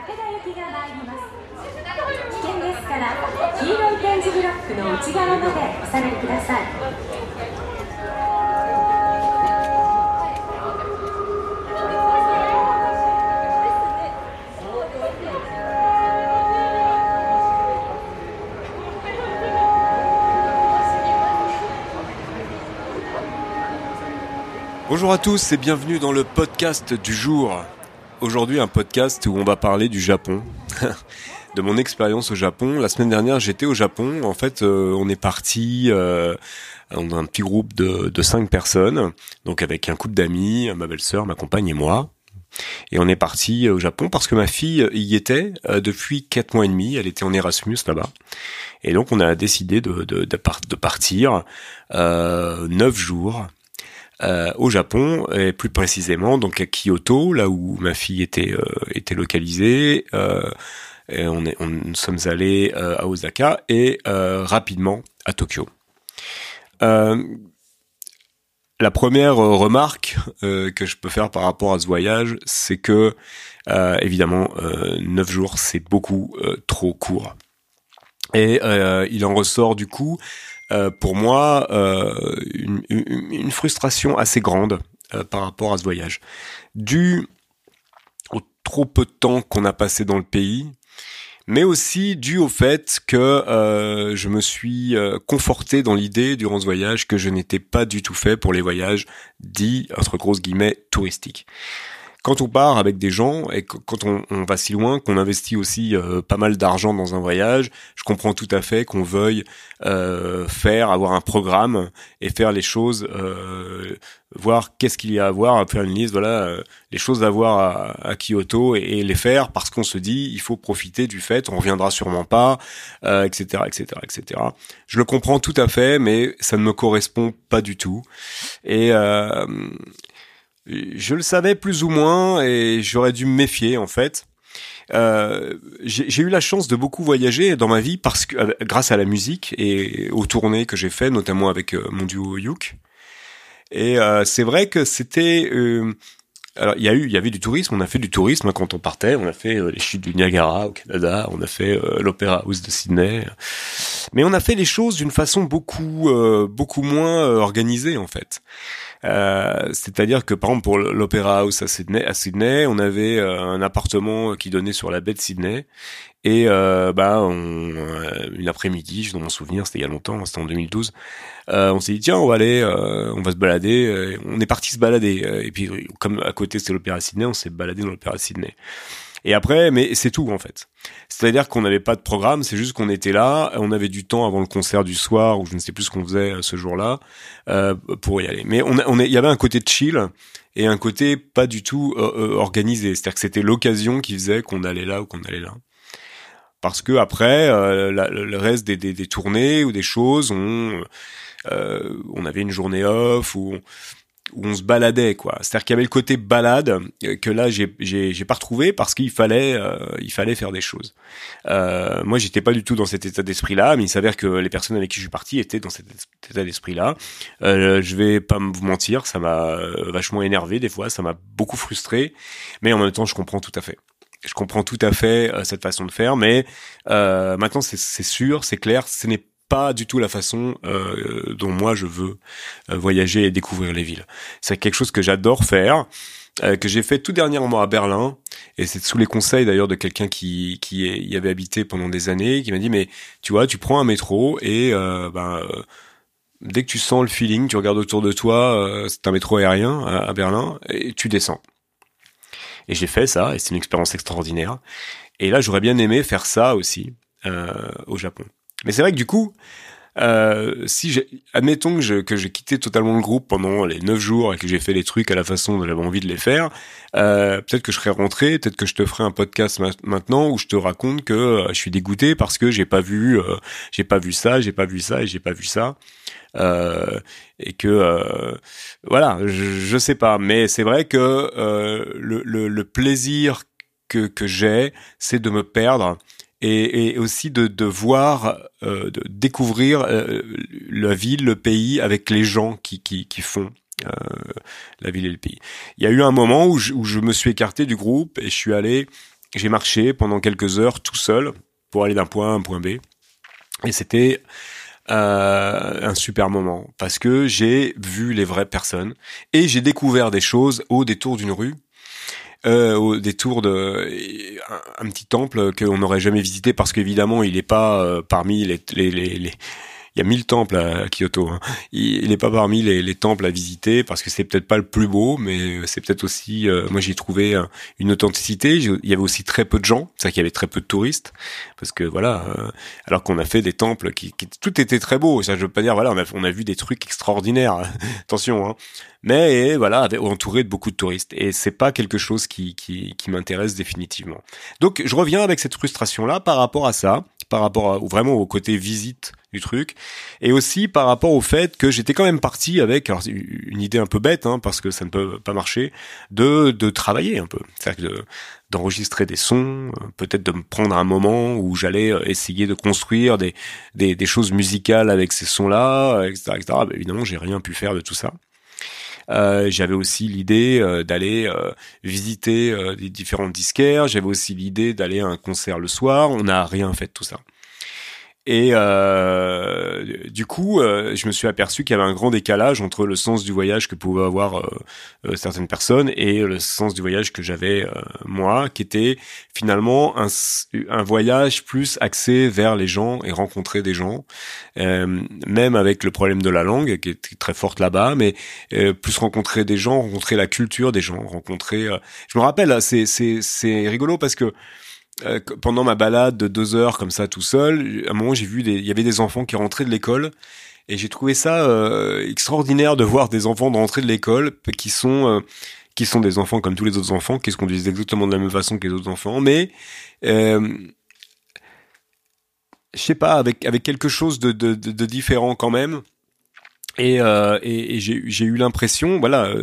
武田行きが参ります危険ですから黄色い点字ブロックの内側までお下がりください Bonjour à tous et bienvenue dans le podcast du jour. Aujourd'hui un podcast où on va parler du Japon, de mon expérience au Japon. La semaine dernière j'étais au Japon. En fait euh, on est parti, euh, on a un petit groupe de, de cinq personnes, donc avec un couple d'amis, ma belle-sœur, ma compagne et moi. Et on est parti au Japon parce que ma fille y était euh, depuis quatre mois et demi. Elle était en Erasmus là-bas. Et donc on a décidé de, de, de, par- de partir euh, neuf jours euh, au Japon et plus précisément donc à Kyoto, là où ma fille était euh, était localisée. Euh, et on est on, nous sommes allés euh, à Osaka et euh, rapidement à Tokyo. La première remarque que je peux faire par rapport à ce voyage, c'est que évidemment euh, neuf jours c'est beaucoup trop court. Et euh, il en ressort du coup pour moi euh, une, frustration assez grande euh, par rapport à ce voyage, dû au trop peu de temps qu'on a passé dans le pays, mais aussi dû au fait que euh, je me suis euh, conforté dans l'idée durant ce voyage que je n'étais pas du tout fait pour les voyages dits entre grosses guillemets touristiques quand on part avec des gens et quand on, on va si loin qu'on investit aussi euh, pas mal d'argent dans un voyage, je comprends tout à fait qu'on veuille euh, faire, avoir un programme et faire les choses, euh, voir qu'est-ce qu'il y a à voir, faire une liste, voilà, euh, les choses à voir à, à Kyoto et, et les faire parce qu'on se dit il faut profiter du fait, on reviendra sûrement pas, etc., etc., etc. Je le comprends tout à fait, mais ça ne me correspond pas du tout. Et euh, je le savais plus ou moins et j'aurais dû me méfier en fait. Euh, j'ai eu la chance de beaucoup voyager dans ma vie parce que euh, grâce à la musique et aux tournées que j'ai fait, notamment avec euh, mon duo Yuk. Et euh, c'est vrai que c'était alors il y a eu il y avait du tourisme, on a fait du tourisme hein, quand on partait, on a fait les chutes du Niagara au Canada, on a fait l'Opéra House de Sydney. Mais on a fait les choses d'une façon beaucoup beaucoup moins organisée en fait. Euh, C'est-à-dire que par exemple pour l'Opéra House à Sydney, à Sydney, on avait euh, un appartement qui donnait sur la baie de Sydney et euh, bah on, euh, une après-midi, je dans mon souvenir, c'était il y a longtemps, c'était en 2012. euh, on s'est dit tiens on va aller, on va se balader. on est parti se balader et puis comme à côté c'était l'Opéra Sydney, on s'est baladé dans l'Opéra Sydney. Et après, mais c'est tout en fait. C'est-à-dire qu'on n'avait pas de programme, c'est juste qu'on était là, on avait du temps avant le concert du soir ou je ne sais plus ce qu'on faisait euh, ce jour-là euh, pour y aller. Mais on, a- on il y avait un côté chill et un côté pas du tout euh, euh, organisé. C'est-à-dire que c'était l'occasion qui faisait qu'on allait là ou qu'on allait là. Parce que après, euh, le reste des, des, des tournées ou des choses, on, euh, on avait une journée off ou où on se baladait quoi. C'est-à-dire qu'il y avait le côté balade euh, que là j'ai j'ai pas retrouvé parce qu'il fallait euh, il fallait faire des choses. Euh, moi j'étais pas du tout dans cet état d'esprit là, mais il s'avère que les personnes avec qui je suis parti étaient dans cet état d'esprit là. Euh, je vais pas vous mentir, ça m'a euh, vachement énervé des fois, ça m'a beaucoup frustré, mais en même temps je comprends tout à fait. Je comprends tout à fait euh, cette façon de faire, mais euh, maintenant c'est sûr, c'est clair, ce n'est pas du tout la façon euh, dont moi je veux euh, voyager et découvrir les villes. C'est quelque chose que j'adore faire, euh, que j'ai fait tout dernièrement à Berlin, et c'est sous les conseils d'ailleurs de quelqu'un qui, qui y avait habité pendant des années, qui m'a dit mais tu vois, tu prends un métro et euh, ben euh, dès que tu sens le feeling, tu regardes autour de toi, euh, c'est un métro aérien à, à Berlin, et tu descends. Et j'ai fait ça, et c'est une expérience extraordinaire. Et là, j'aurais bien aimé faire ça aussi euh, au Japon. Mais c'est vrai que du coup, euh, si admettons que, je, que j'ai quitté totalement le groupe pendant les neuf jours et que j'ai fait les trucs à la façon dont j'avais envie de les faire, euh, peut-être que je serais rentré, peut-être que je te ferai un podcast ma- maintenant où je te raconte que euh, je suis dégoûté parce que j'ai pas vu, euh, j'ai pas vu ça, j'ai pas vu ça et j'ai pas vu ça. Euh, et que voilà, je, je sais pas, mais c'est vrai que le, le, le plaisir que, j'ai, c'est de me perdre et, aussi de, voir, euh, de découvrir euh, la ville, le pays avec les gens qui, font euh, la ville et le pays. Il y a eu un moment où je, me suis écarté du groupe et je suis allé j'ai marché pendant quelques heures tout seul pour aller d'un point A à un point B. Et c'était un super moment parce que j'ai vu les vraies personnes et j'ai découvert des choses au détour d'une rue. Euh, au détour de un, petit temple qu'on n'aurait jamais visité parce qu'évidemment il n'est pas euh, parmi les, les, les il y a mille temples à Kyoto. Hein. Il n'est pas parmi les, les, temples à visiter parce que c'est peut-être pas le plus beau, mais c'est peut-être aussi. Euh, moi, j'ai trouvé une authenticité. Il y avait aussi très peu de gens, c'est-à-dire qu'il y avait très peu de touristes, parce que voilà. Euh, alors qu'on a fait des temples qui, qui, tout était très beau. Ça, je veux pas dire voilà, on a, on a vu des trucs extraordinaires. Attention, hein. Mais voilà, entouré de beaucoup de touristes. Et c'est pas quelque chose qui, qui, qui m'intéresse définitivement. Donc, je reviens avec cette frustration là par rapport à ça, par rapport à, vraiment au côté visite du truc, et aussi par rapport au fait que j'étais quand même parti avec une idée un peu bête, hein, parce que ça ne peut pas marcher, de, de travailler un peu, c'est-à-dire d'enregistrer des sons, euh, peut-être de me prendre un moment où j'allais euh, essayer de construire des, des, des choses musicales avec ces sons-là, etc., etc. Bah, évidemment, j'ai rien pu faire de tout ça. Euh, j'avais aussi l'idée euh, d'aller euh, visiter des différents disquaires. J'avais aussi l'idée d'aller à un concert le soir. On n'a rien fait de tout ça. Et euh, du coup, euh, je me suis aperçu qu'il y avait un grand décalage entre le sens du voyage que pouvaient avoir euh, euh certaines personnes et le sens du voyage que j'avais euh, moi, qui était finalement un, un, voyage plus axé vers les gens et rencontrer des gens, même avec le problème de la langue qui est très forte là-bas, mais plus rencontrer des gens, rencontrer la culture des gens, rencontrer. je me rappelle, c'est rigolo parce que euh, pendant ma balade de deux heures comme ça tout seul, à un moment j'ai vu des, il y avait des enfants qui rentraient de l'école et j'ai trouvé ça euh, extraordinaire de voir des enfants rentrer de l'école qui sont euh, qui sont des enfants comme tous les autres enfants, qui se conduisent exactement de la même façon que les autres enfants, mais euh, je sais pas avec avec quelque chose de, de, de, différent quand même. Et, euh, et, et j'ai eu l'impression, voilà,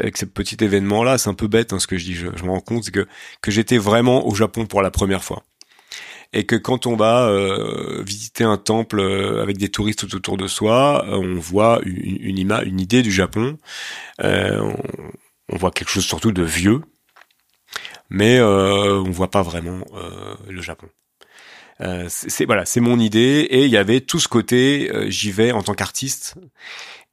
avec ce petit événement là c'est un peu bête hein, ce que je dis je, me rends compte que que j'étais vraiment au Japon pour la première fois. Et que quand on va euh, visiter un temple euh, avec des touristes tout autour de soi euh, on voit une, une, idée du Japon on, on, voit quelque chose surtout de vieux mais on voit pas vraiment le Japon c'est voilà c'est mon idée et il y avait tout ce côté j'y vais en tant qu'artiste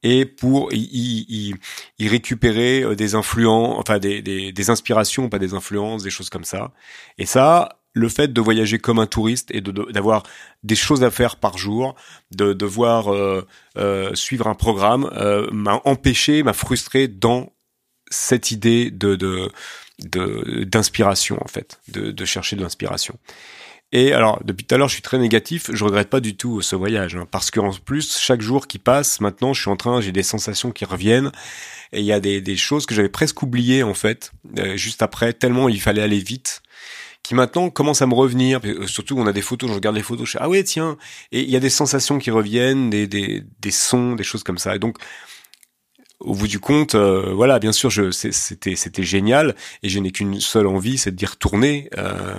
et pour y, y, y récupérer euh, des influences, enfin des, des, des, inspirations, pas des influences, des choses comme ça. Et ça, le fait de voyager comme un touriste et d'avoir de, des choses à faire par jour, de devoir euh, euh, suivre un programme, euh, m'a empêché, m'a frustré dans cette idée de d'inspiration en fait, de, de chercher de l'inspiration. Et alors, depuis tout à l'heure, je suis très négatif. Je regrette pas du tout ce voyage, hein, parce qu'en plus, chaque jour qui passe, maintenant, je suis en train, j'ai des sensations qui reviennent, et il y a des, des choses que j'avais presque oubliées en fait, euh, juste après, tellement il fallait aller vite qui maintenant commencent à me revenir. Euh, surtout, on a des photos, je regarde les photos, je fais ah ouais tiens, et il y a des sensations qui reviennent, des, des, des sons, des choses comme ça. Et donc au bout du compte, euh, voilà, bien sûr, je, c'était, c'était génial, et je n'ai qu'une seule envie, c'est d'y retourner euh,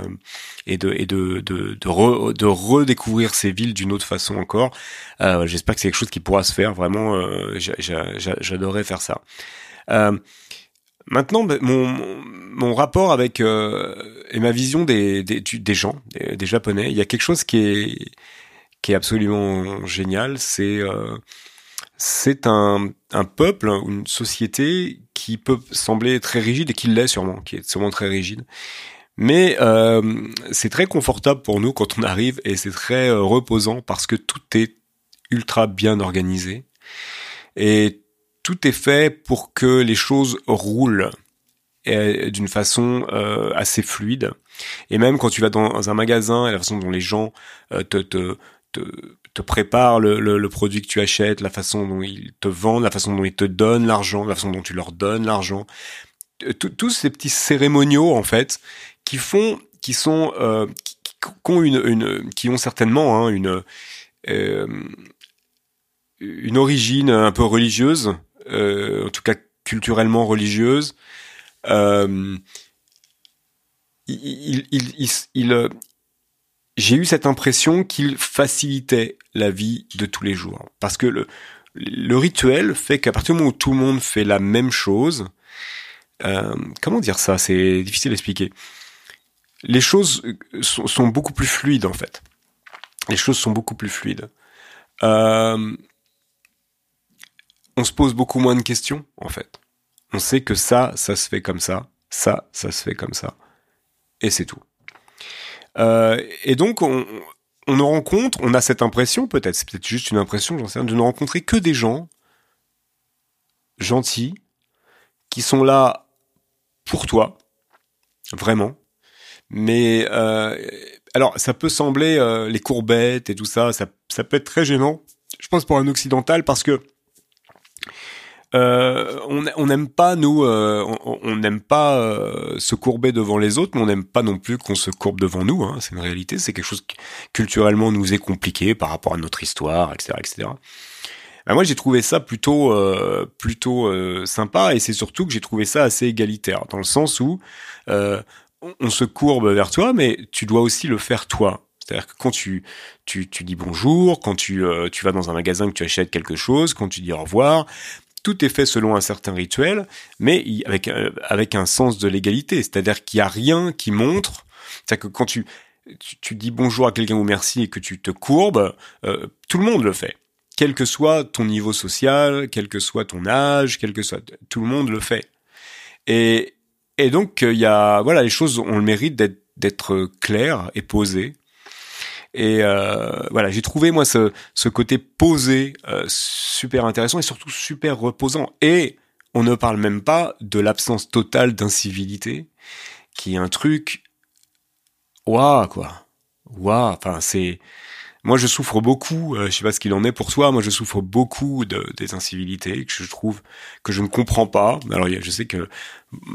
et de, et de, de, de, de, redécouvrir ces villes d'une autre façon encore. Euh, j'espère que c'est quelque chose qui pourra se faire. Vraiment, euh, j'adorerais faire ça. Euh, maintenant, ben, mon, mon rapport avec et ma vision des, des, des gens, des, des, Japonais, il y a quelque chose qui est qui est absolument génial. C'est c'est un, un peuple, une société qui peut sembler très rigide et qui l'est sûrement, qui est sûrement très rigide. Mais euh, c'est très confortable pour nous quand on arrive et c'est très euh, reposant parce que tout est ultra bien organisé et tout est fait pour que les choses roulent d'une façon euh, assez fluide. Et même quand tu vas dans un magasin et la façon dont les gens te, te, te te prépare le, le, produit que tu achètes, la façon dont ils te vendent, la façon dont ils te donnent l'argent, la façon dont tu leur donnes l'argent. Euh, tous ces petits cérémoniaux en fait qui font, qui sont, euh, qui, qui, ont une, une, qui ont certainement hein, une euh, une origine un peu religieuse, euh, en tout cas culturellement religieuse. Euh, il, il, il, j'ai eu cette impression qu'il facilitait la vie de tous les jours. Parce que le, le rituel fait qu'à partir du moment où tout le monde fait la même chose, euh, comment dire ça? C'est difficile d'expliquer. les choses sont, sont, beaucoup plus fluides en fait. Les choses sont beaucoup plus fluides. Euh, on se pose beaucoup moins de questions en fait. On sait que ça, ça se fait comme ça, ça, ça se fait comme ça, et c'est tout. Euh, et donc on, on ne rencontre, on a cette impression peut-être, c'est peut-être juste une impression, j'en sais rien, de ne rencontrer que des gens gentils qui sont là pour toi, vraiment. Mais euh, alors, ça peut sembler euh, les courbettes et tout ça, ça, ça peut être très gênant. Je pense pour un occidental parce que euh, on n'aime pas nous, euh, on n'aime pas euh, se courber devant les autres, mais on n'aime pas non plus qu'on se courbe devant nous. Hein, c'est une réalité, c'est quelque chose qui culturellement nous est compliqué par rapport à notre histoire, etc., etc. Ben moi, j'ai trouvé ça plutôt euh, plutôt euh, sympa et c'est surtout que j'ai trouvé ça assez égalitaire dans le sens où euh, on, se courbe vers toi, mais tu dois aussi le faire toi. C'est-à-dire que quand tu, tu, tu dis bonjour, quand tu, tu vas dans un magasin que tu achètes quelque chose, quand tu dis au revoir, tout est fait selon un certain rituel, mais avec, avec un sens de l'égalité. C'est-à-dire qu'il n'y a rien qui montre, c'est-à-dire que quand tu, tu, dis bonjour à quelqu'un ou merci et que tu te courbes, euh, tout le monde le fait quel que soit ton niveau social, quel que soit ton âge, quel que soit tout le monde le fait. Et et donc il y a voilà les choses ont le mérite d'être claires et posées. Et euh, voilà, j'ai trouvé moi ce ce côté posé euh, super intéressant et surtout super reposant. Et on ne parle même pas de l'absence totale d'incivilité, qui est un truc, waouh quoi, waouh. Enfin c'est moi, je souffre beaucoup. Euh, je sais pas ce qu'il en est pour toi. Moi, je souffre beaucoup de, des incivilités que je trouve que je ne comprends pas. Alors, je sais que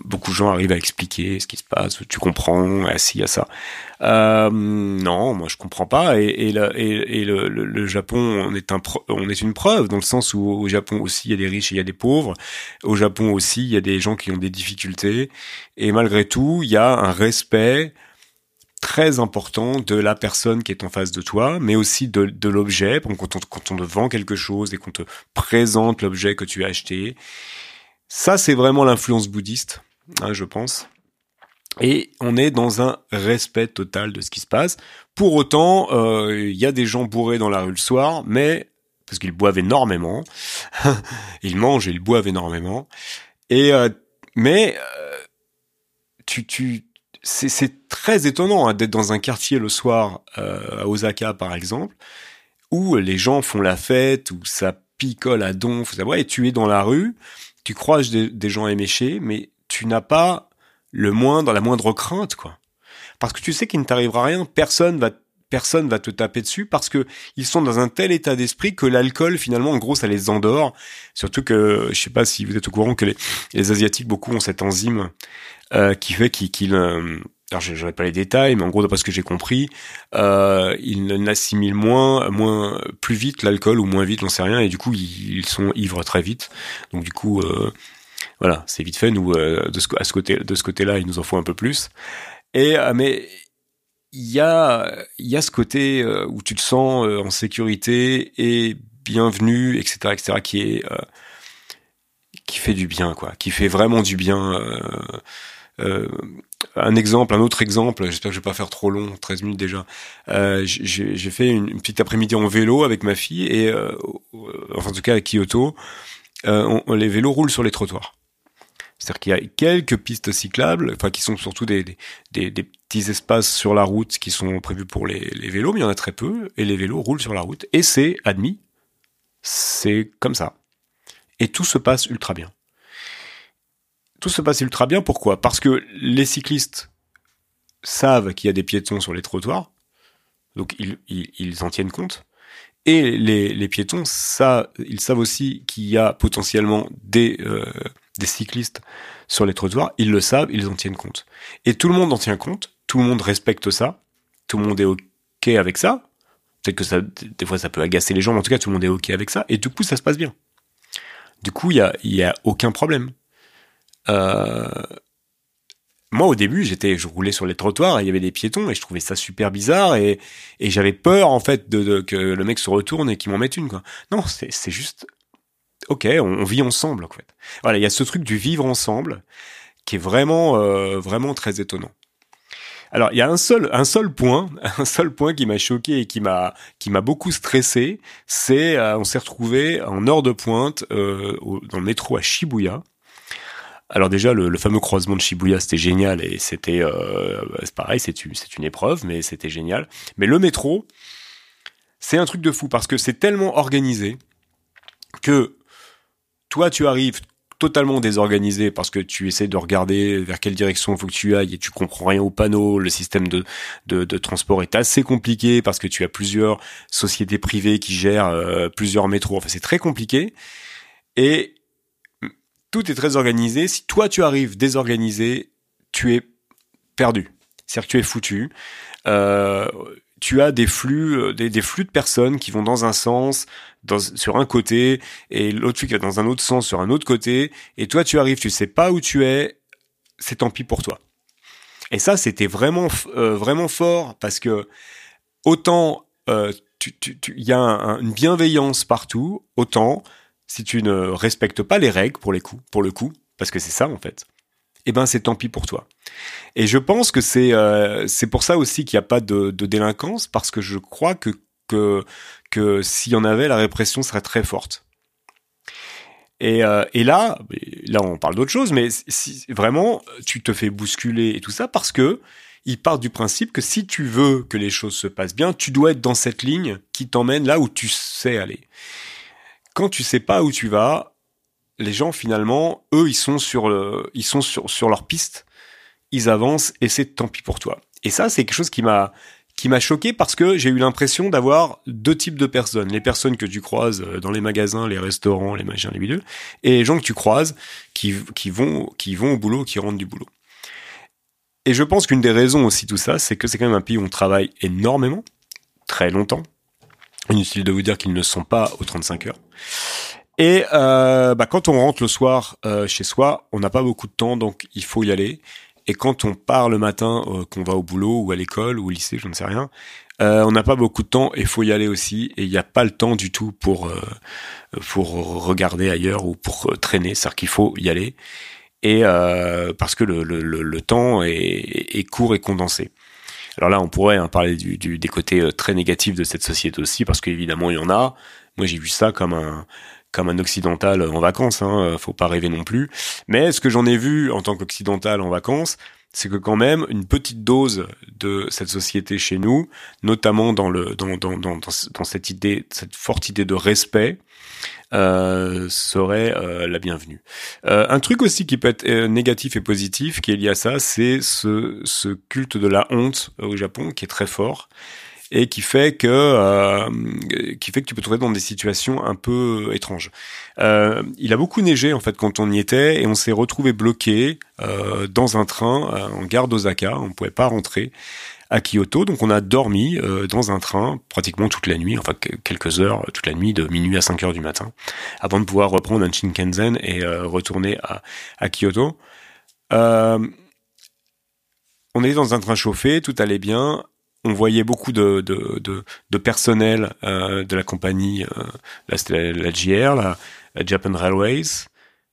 beaucoup de gens arrivent à expliquer ce qui se passe. Tu comprends, ah, si, à ça. Euh, non, moi, je comprends pas. Et, et, le, et, le, le, Japon, on est un, on est une preuve dans le sens où au Japon aussi, il y a des riches et il y a des pauvres. Au Japon aussi, il y a des gens qui ont des difficultés. Et malgré tout, il y a un respect très important de la personne qui est en face de toi, mais aussi de, de l'objet. Quand on, te vend quelque chose et qu'on te présente l'objet que tu as acheté, ça c'est vraiment l'influence bouddhiste, hein, je pense. Et on est dans un respect total de ce qui se passe. Pour autant, euh, il y a des gens bourrés dans la rue le soir, mais parce qu'ils boivent énormément, ils mangent et ils boivent énormément. Et euh, mais euh, tu, tu, c'est très étonnant hein, d'être dans un quartier le soir euh, à Osaka par exemple où les gens font la fête où ça picole à donf et tu es dans la rue tu croises des, gens éméchés mais tu n'as pas le moindre la moindre crainte quoi. Parce que tu sais qu'il ne t'arrivera rien personne va personne va te taper dessus parce que ils sont dans un tel état d'esprit que l'alcool finalement en gros ça les endort surtout que je sais pas si vous êtes au courant que les, asiatiques beaucoup ont cette enzyme euh, qui fait qu'il euh, alors je n'aurai pas les détails, mais en gros, d'après ce que j'ai compris, euh, ils n'assimilent moins, moins, plus vite l'alcool ou moins vite, j'en sais rien, et du coup, ils, sont ivres très vite. Donc du coup, voilà, c'est vite fait. Nous, de ce, à ce côté, de ce côté-là, il nous en faut un peu plus. Et mais il y a, y a ce côté où tu te sens en sécurité et bienvenu, etc., etc., qui est qui fait du bien, quoi, qui fait vraiment du bien. Euh, un exemple, un autre exemple, j'espère que je vais pas faire trop long, 13 minutes déjà. Euh, j'ai fait une, petite après-midi en vélo avec ma fille et, euh, enfin en tout cas à Kyoto, euh, on, les vélos roulent sur les trottoirs. C'est-à-dire qu'il y a quelques pistes cyclables, enfin qui sont surtout des, des, petits espaces sur la route qui sont prévus pour les, les vélos, mais il y en a très peu, et les vélos roulent sur la route. Et c'est admis, c'est comme ça. Et tout se passe ultra bien tout se passe ultra bien. Pourquoi? Parce que les cyclistes savent qu'il y a des piétons sur les trottoirs, donc ils, ils, en tiennent compte. Et les, les piétons, ça, ils savent aussi qu'il y a potentiellement des, euh, des cyclistes sur les trottoirs. Ils le savent, ils en tiennent compte. Et tout le monde en tient compte, tout le monde respecte ça, tout le monde est OK avec ça. Peut-être que ça, des fois, ça peut agacer les gens, mais en tout cas, tout le monde est OK avec ça. Et du coup, ça se passe bien. Du coup, il y a, y a aucun problème. Euh, moi au début j'étais je roulais sur les trottoirs et il y avait des piétons et je trouvais ça super bizarre et, j'avais peur en fait de, que le mec se retourne et qu'il m'en mette une quoi non c'est juste ok on, vit ensemble en fait voilà il y a ce truc du vivre ensemble qui est vraiment euh, vraiment très étonnant Alors, il y a un seul, un seul point, un seul point qui m'a choqué et qui m'a, qui m'a beaucoup stressé. C'est, euh, on s'est retrouvé en heure de pointe euh, dans le métro à Shibuya. Alors déjà, le, fameux croisement de Shibuya, c'était génial et c'était, euh, c'est pareil, c'est c'est une épreuve, mais c'était génial. Mais le métro, c'est un truc de fou parce que c'est tellement organisé que toi, tu arrives totalement désorganisé parce que tu essaies de regarder vers quelle direction faut que tu ailles et tu comprends rien au panneau. Le système de, de, de transport est assez compliqué parce que tu as plusieurs sociétés privées qui gèrent euh, plusieurs métros. Enfin, c'est très compliqué. Et tout est très organisé. Si toi, tu arrives désorganisé, tu es perdu. C'est-à-dire que tu es foutu. Euh, tu as des flux, euh, des, flux de personnes qui vont dans un sens, dans, sur un côté, et l'autre flux qui va dans un autre sens sur un autre côté, et toi tu arrives, tu sais pas où tu es, c'est tant pis pour toi. Et ça, c'était vraiment, euh, vraiment fort parce que autant euh, il y a une bienveillance partout, autant si tu ne respectes pas les règles pour les coups, pour le coup, parce que c'est ça en fait eh ben c'est tant pis pour toi. Et je pense que c'est euh, c'est pour ça aussi qu'il n'y a pas de, délinquance parce que je crois que que que s'il y en avait, la répression serait très forte. Et, euh, et là, là on parle d'autre chose, mais si vraiment tu te fais bousculer et tout ça parce que il part du principe que si tu veux que les choses se passent bien, tu dois être dans cette ligne qui t'emmène là où tu sais aller. Quand tu sais pas où tu vas, les gens finalement, eux, ils sont sur ils sont sur, sur leur piste, ils avancent et c'est tant pis pour toi. Et ça, c'est quelque chose qui m'a qui m'a choqué parce que j'ai eu l'impression d'avoir deux types de personnes. Les personnes que tu croises euh, dans les magasins, les restaurants, les machins, les bidules, et les gens que tu croises qui, qui, vont, qui vont au boulot, qui rentrent du boulot. Et je pense qu'une des raisons aussi tout ça, c'est que c'est quand même un pays où on travaille énormément, très longtemps. Inutile de vous dire qu'ils ne sont pas aux 35 heures. Et euh, bah, quand on rentre le soir euh, chez soi, on n'a pas beaucoup de temps, donc il faut y aller. Et quand on part le matin, euh, qu'on va au boulot ou à l'école ou au lycée, je ne sais rien, euh, on n'a pas beaucoup de temps et il faut y aller aussi. Et il n'y a pas le temps du tout pour euh, pour regarder ailleurs ou pour traîner. C'est-à-dire qu'il faut y aller. Et parce que le, le, le, temps est, est, court et condensé. Alors là, on pourrait hein, parler du, du, des côtés très négatifs de cette société aussi, parce qu'évidemment, il y en a. Moi, j'ai vu ça comme un comme un occidental en vacances, hein, euh, faut pas rêver non plus. Mais ce que j'en ai vu en tant qu'occidental en vacances, c'est que quand même une petite dose de cette société chez nous, notamment dans cette idée, cette forte idée de respect, euh, serait euh, la bienvenue. Un truc aussi qui peut être négatif et positif qui est lié à ça, c'est ce ce culte de la honte au Japon qui est très fort et qui fait que euh, qui fait que tu peux te trouver dans des situations un peu étranges. Euh, il a beaucoup neigé en fait quand on y était et on s'est retrouvé bloqué euh, dans un train euh, en gare d'Osaka. On pouvait pas rentrer à Kyoto, donc on a dormi euh, dans un train pratiquement toute la nuit, enfin quelques heures toute la nuit de minuit à 5 heures du matin, avant de pouvoir reprendre un Shinkansen et retourner à, à Kyoto. on était dans un train chauffé, tout allait bien on voyait beaucoup de, personnel euh, de la compagnie, euh, c'était la, JR, la, Japan Railways,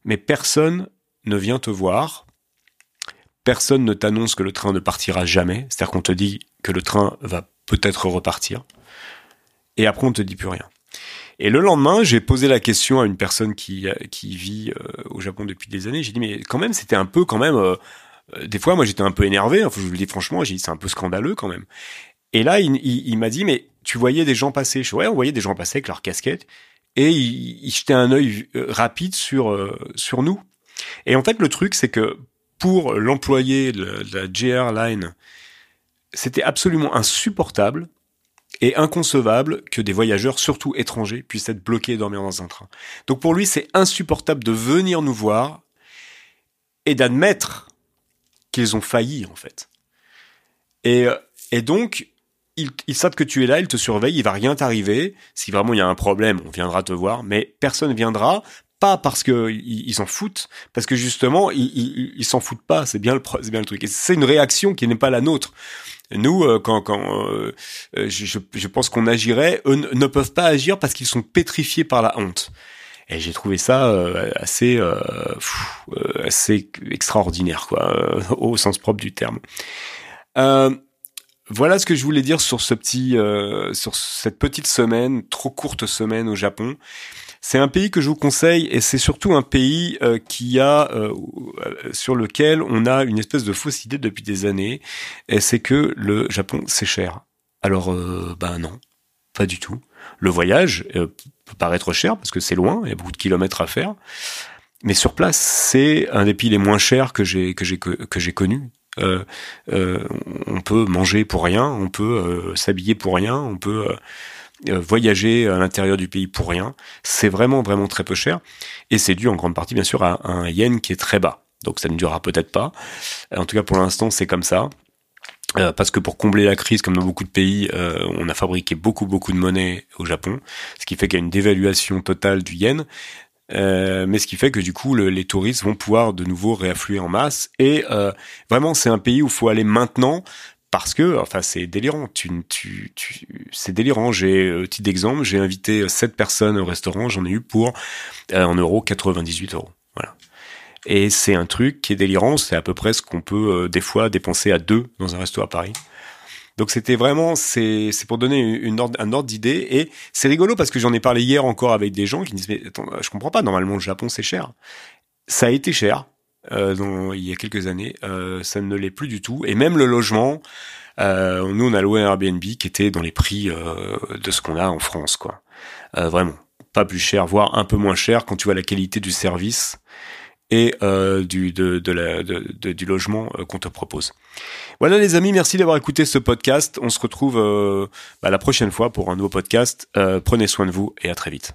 mais personne ne vient te voir, personne ne t'annonce que le train ne partira jamais, c'est-à-dire qu'on te dit que le train va peut-être repartir, et après on te dit plus rien. Et le lendemain, j'ai posé la question à une personne qui, qui vit euh, au Japon depuis des années. J'ai dit mais quand même c'était un peu quand même euh, des fois, moi, j'étais un peu énervé. Enfin, je vous le dis franchement, j'ai dit c'est un peu scandaleux quand même. Et là, il, m'a dit, mais tu voyais des gens passer. Je ouais, on voyait des gens passer avec leur casquette et il, jetait un œil euh, rapide sur euh, sur nous. Et en fait, le truc, c'est que pour l'employé de la JR Line, c'était absolument insupportable et inconcevable que des voyageurs, surtout étrangers, puissent être bloqués et dormir dans un train. Donc pour lui, c'est insupportable de venir nous voir et d'admettre qu'ils ont failli en fait. Et, euh, et donc, ils, savent que tu es là, ils te surveillent, il va rien t'arriver. Si vraiment il y a un problème, on viendra te voir, mais personne viendra. Pas parce que ils s'en foutent, parce que justement ils, s'en foutent pas. C'est bien le c'est bien le truc. Et c'est une réaction qui n'est pas la nôtre. Nous, euh, quand, quand euh, je, je, pense qu'on agirait, eux ne peuvent pas agir parce qu'ils sont pétrifiés par la honte. Et j'ai trouvé ça euh, assez, euh, euh, assez extraordinaire, quoi, au sens propre du terme. voilà ce que je voulais dire sur ce petit, sur cette petite semaine, trop courte semaine au Japon. C'est un pays que je vous conseille et c'est surtout un pays qui a sur lequel on a une espèce de fausse idée depuis des années. Et c'est que le Japon c'est cher. Alors ben non, pas du tout. Le voyage peut paraître cher parce que c'est loin, il y a beaucoup de kilomètres à faire. Mais sur place, c'est un des pays les moins chers que j'ai que j'ai que j'ai connu. Euh, on peut manger pour rien, on peut s'habiller pour rien, on peut euh, voyager à l'intérieur du pays pour rien. C'est vraiment, vraiment très peu cher. Et c'est dû en grande partie, bien sûr, à un yen qui est très bas. Donc ça ne durera peut-être pas. En tout cas, pour l'instant, c'est comme ça. Euh, parce que pour combler la crise, comme dans beaucoup de pays, euh, on a fabriqué beaucoup beaucoup de monnaie au Japon, ce qui fait qu'il y a une dévaluation totale du yen. mais ce qui fait que du coup, les touristes vont pouvoir de nouveau réaffluer en masse. Et vraiment, c'est un pays où faut aller maintenant parce que, enfin, c'est délirant. Tu, tu, tu c'est délirant. J'ai, euh, petit exemple, j'ai invité sept personnes au restaurant, j'en ai eu pour euh, en euros 98 euros. Et c'est un truc qui est délirant. C'est à peu près ce qu'on peut euh, des fois dépenser à deux dans un resto à Paris. Donc c'était vraiment, c'est, pour donner une ordre, un ordre d'idée. Et c'est rigolo parce que j'en ai parlé hier encore avec des gens qui me disent mais attends, je comprends pas. Normalement le Japon c'est cher. Ça a été cher euh, il y a quelques années. Euh, ça ne l'est plus du tout. Et même le logement, euh, nous on a loué un Airbnb qui était dans les prix euh, de ce qu'on a en France, quoi. Euh, vraiment, pas plus cher, voire un peu moins cher quand tu vois la qualité du service et euh, du, du logement qu'on te propose. Voilà les amis, merci d'avoir écouté ce podcast. On se retrouve bah, la prochaine fois pour un nouveau podcast. prenez soin de vous et à très vite.